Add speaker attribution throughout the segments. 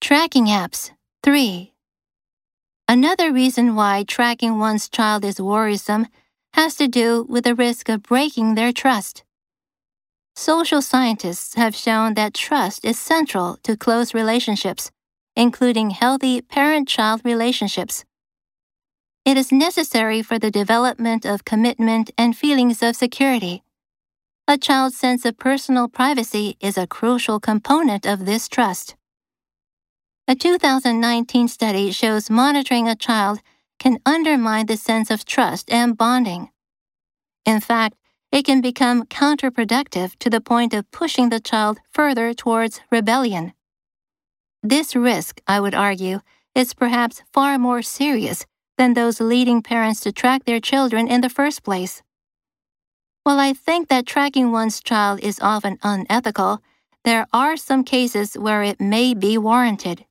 Speaker 1: Tracking apps. 3. Another reason why tracking one's child is worrisome has to do with the risk of breaking their trust. Social scientists have shown that trust is central to close relationships, including healthy parent child relationships. It is necessary for the development of commitment and feelings of security. A child's sense of personal privacy is a crucial component of this trust. A 2019 study shows monitoring a child can undermine the sense of trust and bonding. In fact, it can become counterproductive to the point of pushing the child further towards rebellion. This risk, I would argue, is perhaps far more serious than those leading parents to track their children in the first place. While I think that tracking one's child is often unethical, there are some cases where it may be warranted.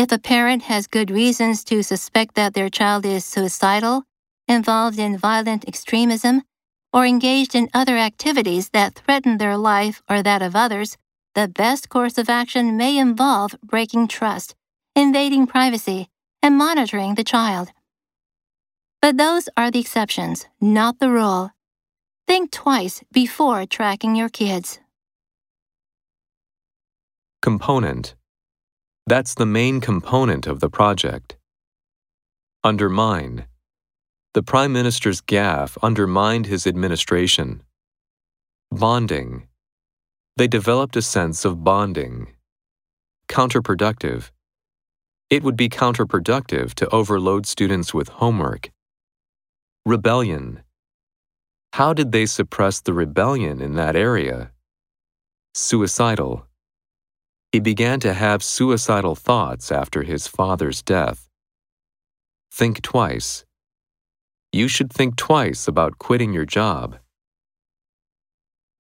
Speaker 1: If a parent has good reasons to suspect that their child is suicidal, involved in violent extremism, or engaged in other activities that threaten their life or that of others, the best course of action may involve breaking trust, invading privacy, and monitoring the child. But those are the exceptions, not the rule. Think twice before tracking your kids.
Speaker 2: Component. That's the main component of the project. Undermine. The Prime Minister's gaffe undermined his administration. Bonding. They developed a sense of bonding. Counterproductive. It would be counterproductive to overload students with homework. Rebellion. How did they suppress the rebellion in that area? Suicidal. He began to have suicidal thoughts after his father's death. Think twice. You should think twice about quitting your job.